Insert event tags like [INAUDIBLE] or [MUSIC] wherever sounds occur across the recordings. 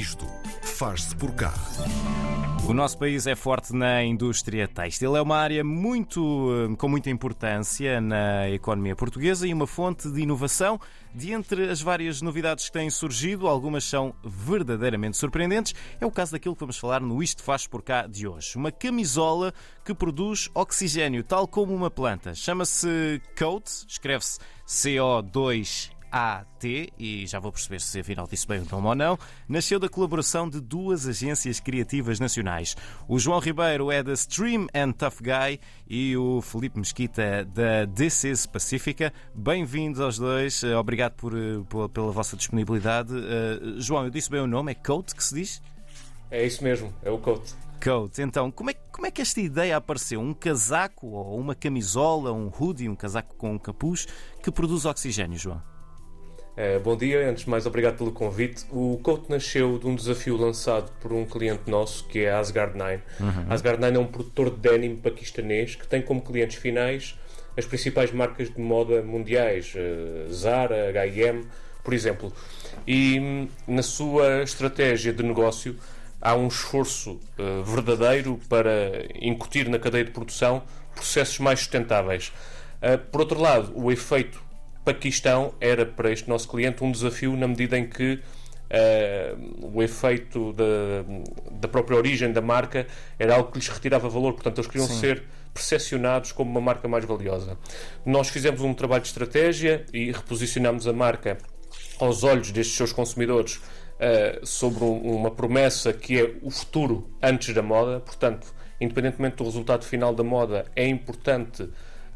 Isto faz-se por cá. O nosso país é forte na indústria têxtil. É uma área muito, eh, com muita importância na economia portuguesa e uma fonte de inovação. De entre as várias novidades que têm surgido, algumas são verdadeiramente surpreendentes. É o caso daquilo que vamos falar no Isto Faz Por Cá de hoje. Uma camisola que produz oxigênio, tal como uma planta. Chama-se Coat, escreve-se CO2 AT, e já vou perceber se afinal disse bem o nome ou não, nasceu da colaboração de duas agências criativas nacionais. O João Ribeiro é da Stream and Tough Guy e o Felipe Mesquita da DCS Pacífica. Bem-vindos aos dois, eh, obrigado por, eh, por, pela vossa disponibilidade. Uh, João, eu disse bem o nome, é Coat que se diz? É isso mesmo, é o Coat. Coat. Então, como é, como é que esta ideia apareceu? Um casaco ou uma camisola, um hoodie, um casaco com um capuz que produz oxigênio, João? Eh, bom dia, antes de mais, obrigado pelo convite. O Coat nasceu de um desafio lançado por um cliente nosso que é a Asgard 9. Uhum. Asgard 9 é um produtor de denim paquistanês que tem como clientes finais as principais marcas de moda mundiais, uh, Zara, H&M, por exemplo. E hum, na sua estratégia de negócio há um esforço uh, verdadeiro para incutir na cadeia de produção processos mais sustentáveis. Uh, por outro lado, o efeito Paquistão era para este nosso cliente um desafio na medida em que uh, o efeito da, da, própria origem da marca era algo que lhes retirava valor, portanto eles queriam Sim. ser percepcionados como uma marca mais valiosa. Nós fizemos um trabalho de estratégia e reposicionamos a marca aos olhos destes seus consumidores uh, sobre um, uma promessa que é o futuro antes da moda, portanto, independentemente do resultado final da moda, é importante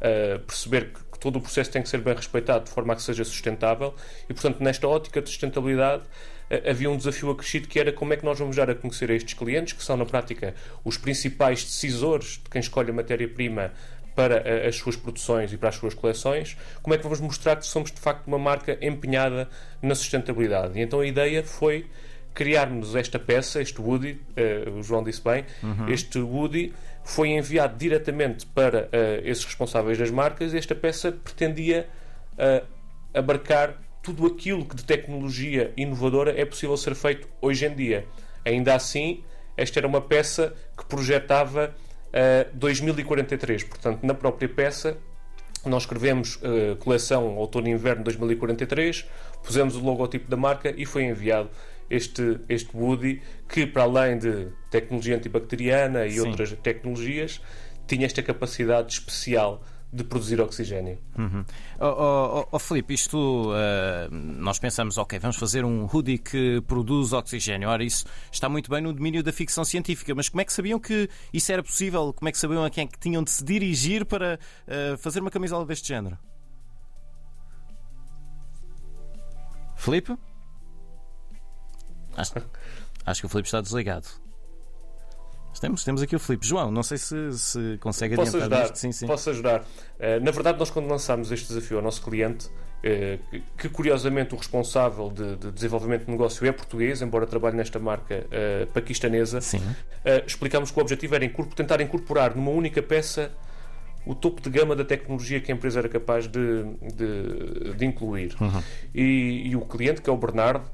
uh, perceber que todo o processo tem que ser bem respeitado de forma a que seja sustentável e, portanto, nesta ótica de sustentabilidade eh, havia um desafio acrescido que era como é que nós vamos dar a conhecer a estes clientes, que são na prática os principais decisores de quem escolhe a matéria-prima para eh, as suas produções e para as suas coleções, como é que vamos mostrar que somos de facto uma marca empenhada na sustentabilidade. E então a ideia foi criarmos esta peça, este Woody, uh, o João disse bem, uhum. este Woody foi enviado diretamente para uh, esses responsáveis das marcas esta peça pretendia uh, abarcar tudo aquilo que de tecnologia inovadora é possível ser feito hoje em dia. Ainda assim, esta era uma peça que projetava 2043, portanto, na própria peça nós escrevemos uh, coleção outono e inverno 2043, pusemos o logotipo da marca e foi enviado este, este Woody, que para além de tecnologia antibacteriana e Sim. outras tecnologias, tinha esta capacidade especial de produzir oxigênio. Uhum. Oh, oh, oh, Filipe, isto uh, nós pensamos, ok, vamos fazer um hoodie que produz oxigênio. Ora, isso está muito bem no domínio da ficção científica, mas como é que sabiam que isso era possível? Como é que sabiam a quem é que tinham de se dirigir para uh, fazer uma camisola deste género? Filipe? Acho, acho que o Filipe está desligado. Temos, temos aqui o Filipe. João, não sei se, se consegue Posso adiantar ajudar, sim, sim. Posso ajudar. Uh, na verdade, nós quando lançámos este desafio ao nosso cliente, uh, que, curiosamente o responsável de, de, desenvolvimento de negócio é português, embora trabalhe nesta marca uh, paquistanesa, explicámos que o objetivo era tentar incorporar numa única peça o topo de gama da tecnologia que a empresa era capaz de, de, de incluir. Uhum. E, e, o cliente, que é o Bernardo,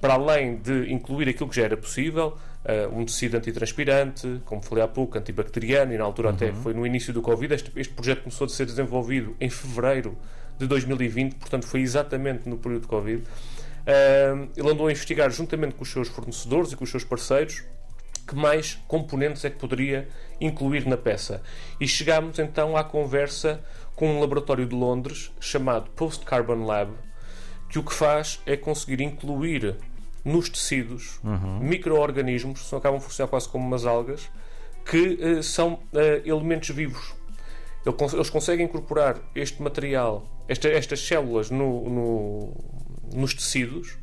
para além de incluir aquilo que já era possível, uh, um tecido antitranspirante, como falei há pouco, antibacteriano, e na altura uhum. até foi no início do Covid. Este, este, projeto começou a ser desenvolvido em fevereiro de 2020, portanto foi exatamente no período de Covid. Uh, ele andou a investigar juntamente com os seus fornecedores e com os seus parceiros que mais componentes é que poderia incluir na peça. E chegámos então à conversa com um laboratório de Londres chamado Post Carbon Lab, que o que faz é conseguir incluir nos tecidos uhum. micro-organismos, que acabam a funcionar quase como umas algas, que uh, são uh, elementos vivos. Eles conseguem incorporar este material, esta, estas células no, no, nos tecidos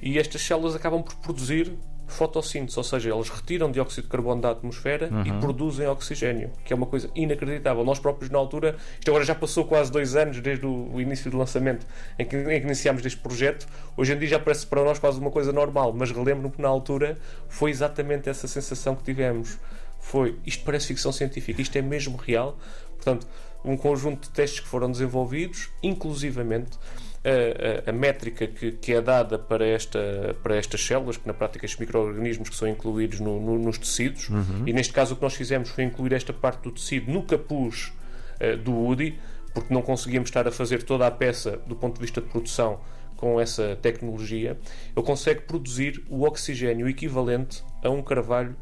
e estas células acabam por produzir fotossíntese, ou seja, eles retiram dióxido de carbono da atmosfera uhum. e produzem oxigênio, que é uma coisa inacreditável. Nós próprios, na altura, isto agora já passou quase dois anos desde o início do lançamento em que, em que iniciámos este projeto, hoje em dia já parece para nós quase uma coisa normal, mas relembro-me que na altura foi exatamente essa sensação que tivemos. Foi, isto parece ficção científica, isto é mesmo real. Portanto, um conjunto de testes que foram desenvolvidos, inclusivamente a, a, a métrica que, que, é dada para, esta, para estas células, que na prática são micro-organismos que são incluídos no, no, nos tecidos, uhum. e neste caso o que nós fizemos foi incluir esta parte do tecido no capuz uh, do UDI, porque não conseguíamos estar a fazer toda a peça do ponto de vista de produção com essa tecnologia, ele consegue produzir o oxigênio equivalente a um carvalho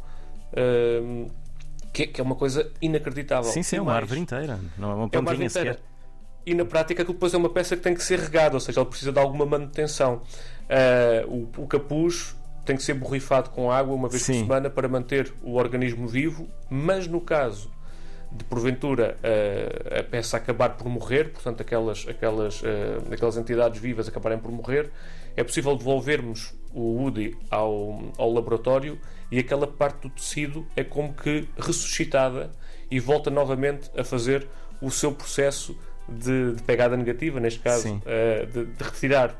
uh, que, é uma coisa inacreditável. Sim, sim, é uma árvore inteira, não é uma é pontinha sequer. E na prática aquilo depois é uma peça que tem que ser regada, ou seja, ele precisa de alguma manutenção. Uh, o, o, capuz tem que ser borrifado com água uma vez sim. por semana para manter o organismo vivo, mas no caso de porventura uh, a peça acabar por morrer, portanto aquelas, aquelas, uh, aquelas entidades vivas acabarem por morrer, é possível devolvermos o UDI ao, ao laboratório e aquela parte do tecido é como que ressuscitada e volta novamente a fazer o seu processo de, de pegada negativa, neste caso, uh, de, de, retirar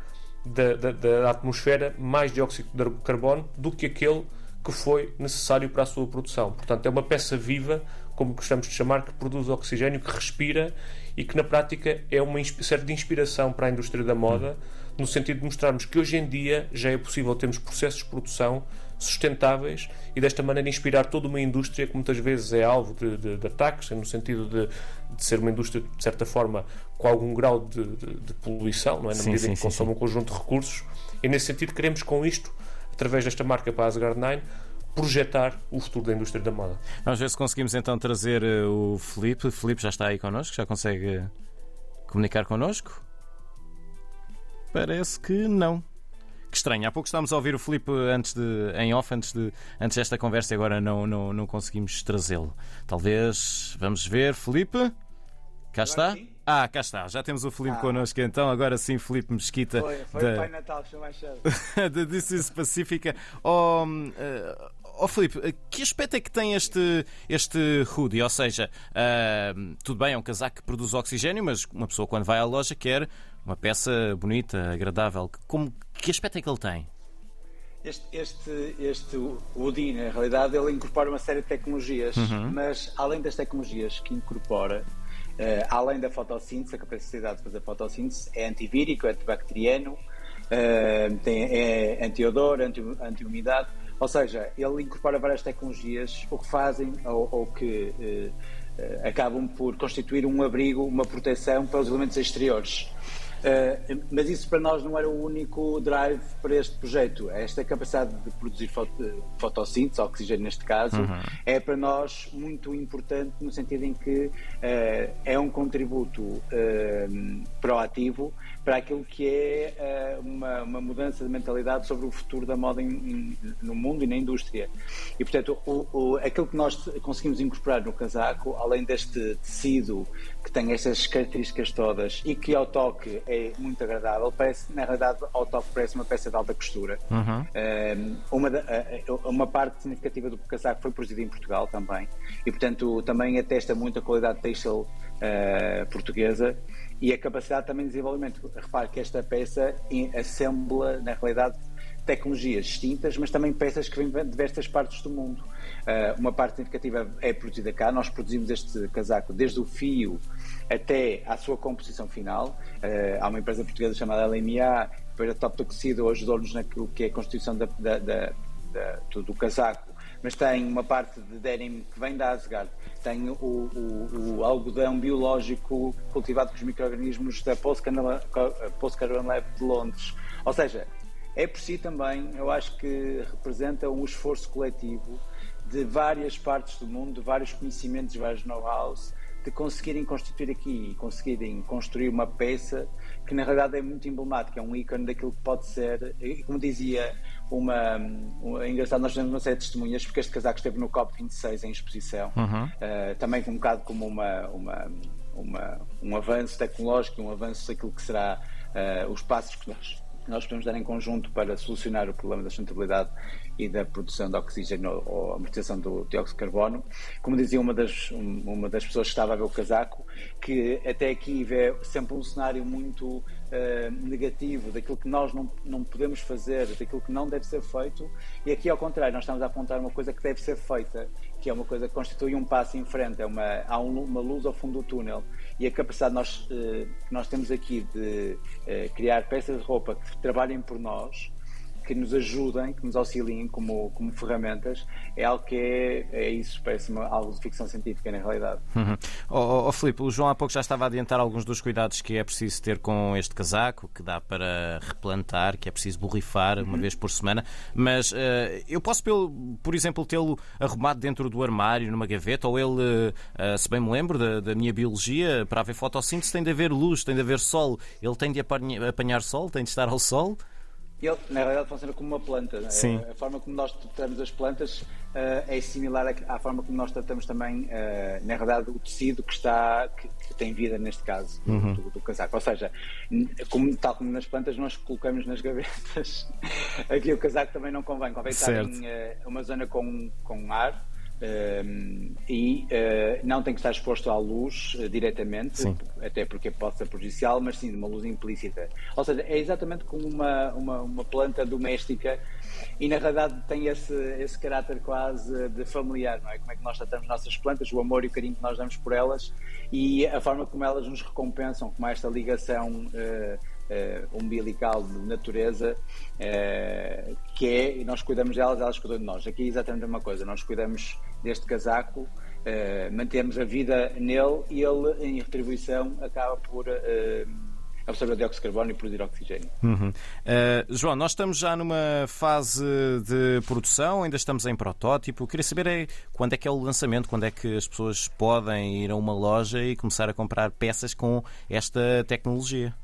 da, da, da, atmosfera mais dióxido de carbono do que aquele que foi necessário para a sua produção. Portanto, é uma peça viva, como gostamos de chamar, que produz oxigênio, que respira e que na prática é uma de inspiração para a indústria da moda, no sentido de mostrarmos que hoje em dia já é possível termos processos de produção sustentáveis e desta maneira inspirar toda uma indústria que muitas vezes é alvo de, de, de ataques, no sentido de, de, ser uma indústria, de certa forma, com algum grau de, poluição, não é? na sim, medida sim, em que sim, consome um conjunto de recursos. E nesse sentido queremos com isto, através desta marca para a Asgard 9, projetar o futuro da indústria da moda. Vamos ver se conseguimos então trazer eh, o Felipe. Felipe já está aí connosco, já consegue comunicar connosco? Parece que não. Que estranho. Há pouco estávamos a ouvir o Filipe antes de, em off, antes, de, antes desta conversa e agora não, não, não conseguimos trazê-lo. Talvez. Vamos ver, Filipe. Cá está? Sim. Ah, cá está. Já temos o Filipe ah. connosco então. Agora sim, Filipe Mesquita. Foi, foi da... o Pai Natal, que mais cedo. [LAUGHS] da is Pacífica. Oh, uh, oh Filipe, que aspecto é que tem este, este hoodie? Ou seja, uh, tudo bem, é um casaco que produz oxigênio, mas uma pessoa quando vai à loja quer uma peça bonita, agradável. Como, que aspecto é que ele tem? Este, este, este UDI, na realidade, ele incorpora uma série de tecnologias, uhum. mas além das tecnologias que incorpora, uh, além da fotossíntese, a capacidade de fazer fotossíntese, é antivírico, é antibacteriano, uh, tem, é antiodor, anti, anti-umidade, ou seja, ele incorpora várias tecnologias, o que fazem ou, ou que uh, acabam por constituir um abrigo, uma proteção para os elementos exteriores. Uh, mas isso para nós não era o único drive para este projeto. Esta capacidade de produzir foto, fotossíntese, oxigênio neste caso, uhum. é para nós muito importante no sentido em que uh, é um contributo uh, proativo para aquilo que é uma, uma, mudança de mentalidade sobre o futuro da moda em, em, no mundo e na indústria. E, portanto, o, o, aquilo que nós conseguimos incorporar no casaco, além deste tecido que tem estas características todas e que ao toque é muito agradável. Parece, na realidade, ao toque parece uma peça de alta costura. Uhum. Um, uma, uma parte significativa do casaco foi produzida em Portugal também e, portanto, também atesta muito a qualidade têxtil uh, portuguesa e a capacidade também de desenvolvimento. Repare que esta peça assembla, na realidade, tecnologias distintas, mas também peças que vêm de diversas partes do mundo. Uh, uma parte significativa é produzida cá, nós produzimos este casaco desde o fio até à sua composição final. Uh, há uma empresa portuguesa chamada LMA, depois a Top Tecido ajudou-nos naquilo que é a constituição da, da, da, do, do casaco mas tem uma parte de denim que vem da Asgard, tem o, o, o algodão biológico cultivado com os micro-organismos da Postcardon Lab de Londres. Ou seja, é por si também, eu acho que representa um esforço coletivo de várias partes do mundo, de vários conhecimentos, de vários know-hows, de conseguirem constituir aqui e conseguirem construir uma peça que na realidade é muito emblemática, é um ícone daquilo que pode ser, como dizia uma, uma é engraçado, nós temos uma série de testemunhas, porque este casaco esteve no COP26 em exposição, uhum. uh, também um bocado como uma, uma, uma, um avanço tecnológico, um avanço daquilo que será uh, os passos que nós nós podemos dar em conjunto para solucionar o problema da sustentabilidade e da produção de oxigênio ou amortização do dióxido de carbono. Como dizia uma das, uma das pessoas que estava a ver o casaco, que até aqui vê sempre um cenário muito uh, negativo daquilo que nós não, não podemos fazer, daquilo que não deve ser feito, e aqui ao contrário, nós estamos a apontar uma coisa que deve ser feita, que é uma coisa que constitui um passo em frente, é uma, há um, uma luz ao fundo do túnel. E a capacidade nós, que nós temos aqui de criar peças de roupa que trabalhem por nós que nos ajudem, que nos auxiliem como, como ferramentas, é algo que é, é isso, parece-me algo de ficção científica na realidade. Uhum. Oh, oh, Filipe, o João há pouco já estava a adiantar alguns dos cuidados que é preciso ter com este casaco, que dá para replantar, que é preciso borrifar uma uhum. vez por semana, mas uh, eu posso, pelo, por exemplo, tê-lo arrumado dentro do armário, numa gaveta, ou ele, uh, se bem me lembro da, da, minha biologia, para haver fotossíntese tem de haver luz, tem de haver sol, ele tem de apanhar sol, tem de estar ao sol. Ele, na realidade, funciona como uma planta. Né? Sim. A, forma como nós tratamos as plantas uh, é similar à, forma como nós tratamos também, uh, na realidade, o tecido que está, que, que tem vida neste caso, uhum. do, do, casaco. Ou seja, como, tal como nas plantas, nós colocamos nas gavetas. [LAUGHS] Aqui o casaco também não convém. Convém certo. estar em uh, uma zona com, com ar um, e uh, não tem que estar exposto à luz uh, diretamente, sim. até porque pode ser prejudicial, mas sim de uma luz implícita. Ou seja, é exatamente como uma, uma, uma planta doméstica e na realidade tem esse, esse caráter quase de familiar, não é? Como é que nós tratamos nossas plantas, o amor e o carinho que nós damos por elas e a forma como elas nos recompensam, como esta ligação. Uh, uh, umbilical de natureza, uh, que é, e nós cuidamos delas, elas cuidam de nós. Aqui é exatamente a mesma coisa, nós cuidamos deste casaco, uh, mantemos a vida nele e ele, em retribuição, acaba por absorver dióxido de carbono e produzir oxigênio. Uhum. Uh, João, nós estamos já numa fase de produção, ainda estamos em protótipo. Queria saber é, quando é que é o lançamento, quando é que as pessoas podem ir a uma loja e começar a comprar peças com esta tecnologia.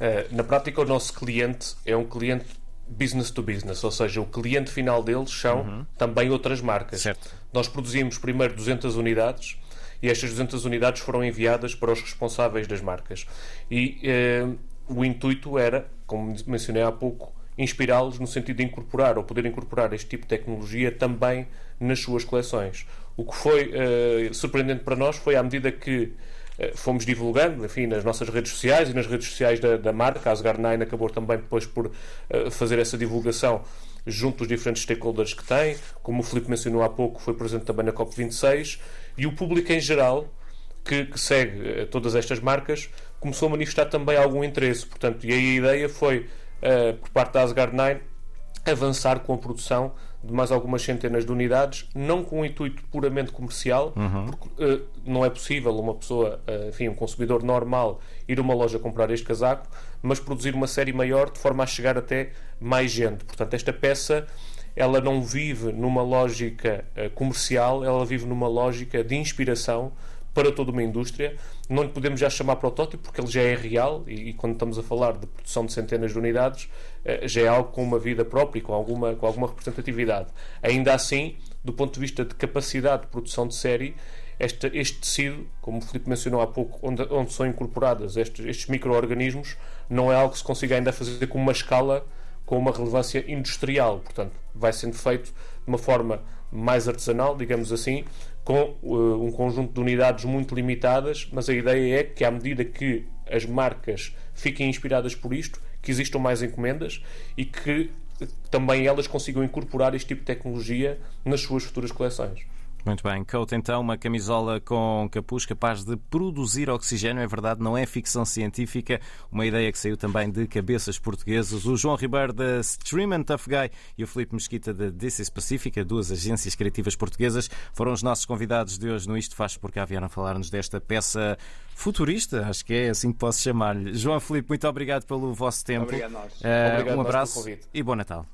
Eh, na prática, o nosso cliente é um cliente business to business, ou seja, o cliente final deles são uhum. também outras marcas. Certo. Nós produzimos primeiro 200 unidades e estas 200 unidades foram enviadas para os responsáveis das marcas. E eh, o intuito era, como mencionei há pouco, inspirá-los no sentido de incorporar ou poder incorporar este tipo de tecnologia também nas suas coleções. O que foi eh, surpreendente para nós foi à medida que fomos divulgando, enfim, nas nossas redes sociais e nas redes sociais da, da marca. A Asgard9 acabou também depois por uh, fazer essa divulgação junto dos diferentes stakeholders que tem. Como o Filipe mencionou há pouco, foi presente também na COP26 e o público em geral que, que segue uh, todas estas marcas começou a manifestar também algum interesse. Portanto, e aí a ideia foi, por parte da Asgard9, avançar com a produção de mais algumas centenas de unidades, não com um intuito puramente comercial, uhum. porque uh, não é possível uma pessoa, uh, enfim, um consumidor normal, ir a uma loja comprar este casaco, mas produzir uma série maior de forma a chegar até mais gente. Portanto, esta peça ela não vive numa lógica uh, comercial, ela vive numa lógica de inspiração para toda uma indústria. Não lhe podemos já chamar protótipo porque ele já é real e, e, quando estamos a falar de produção de centenas de unidades eh, já é algo com uma vida própria e com alguma, com alguma representatividade. Ainda assim, do ponto de vista de capacidade de produção de série, este, este tecido, como o Filipe mencionou há pouco, onde, onde são incorporados estes, estes micro-organismos, não é algo que se consiga ainda fazer com uma escala com uma relevância industrial. Portanto, vai sendo feito de uma forma mais artesanal, digamos assim, com uh, um conjunto de unidades muito limitadas, mas a ideia é que, à medida que as marcas fiquem inspiradas por isto, que existam mais encomendas e que também elas consigam incorporar este tipo de tecnologia nas suas futuras coleções. Muito bem, Coat então, uma camisola com capuz capaz de produzir oxigênio, é verdade, não é ficção científica, uma ideia que saiu também de cabeças portuguesas. O João Ribeiro da Stream and Tough Guy e o Felipe Mesquita da DC Pacífica, duas agências criativas portuguesas, foram os nossos convidados de hoje no Isto Faz Por Cá, vieram falar-nos desta peça futurista, acho que é assim que posso chamar-lhe. João Felipe, muito obrigado pelo vosso tempo. Obrigado, nós. Uh, obrigado um abraço e bom Natal.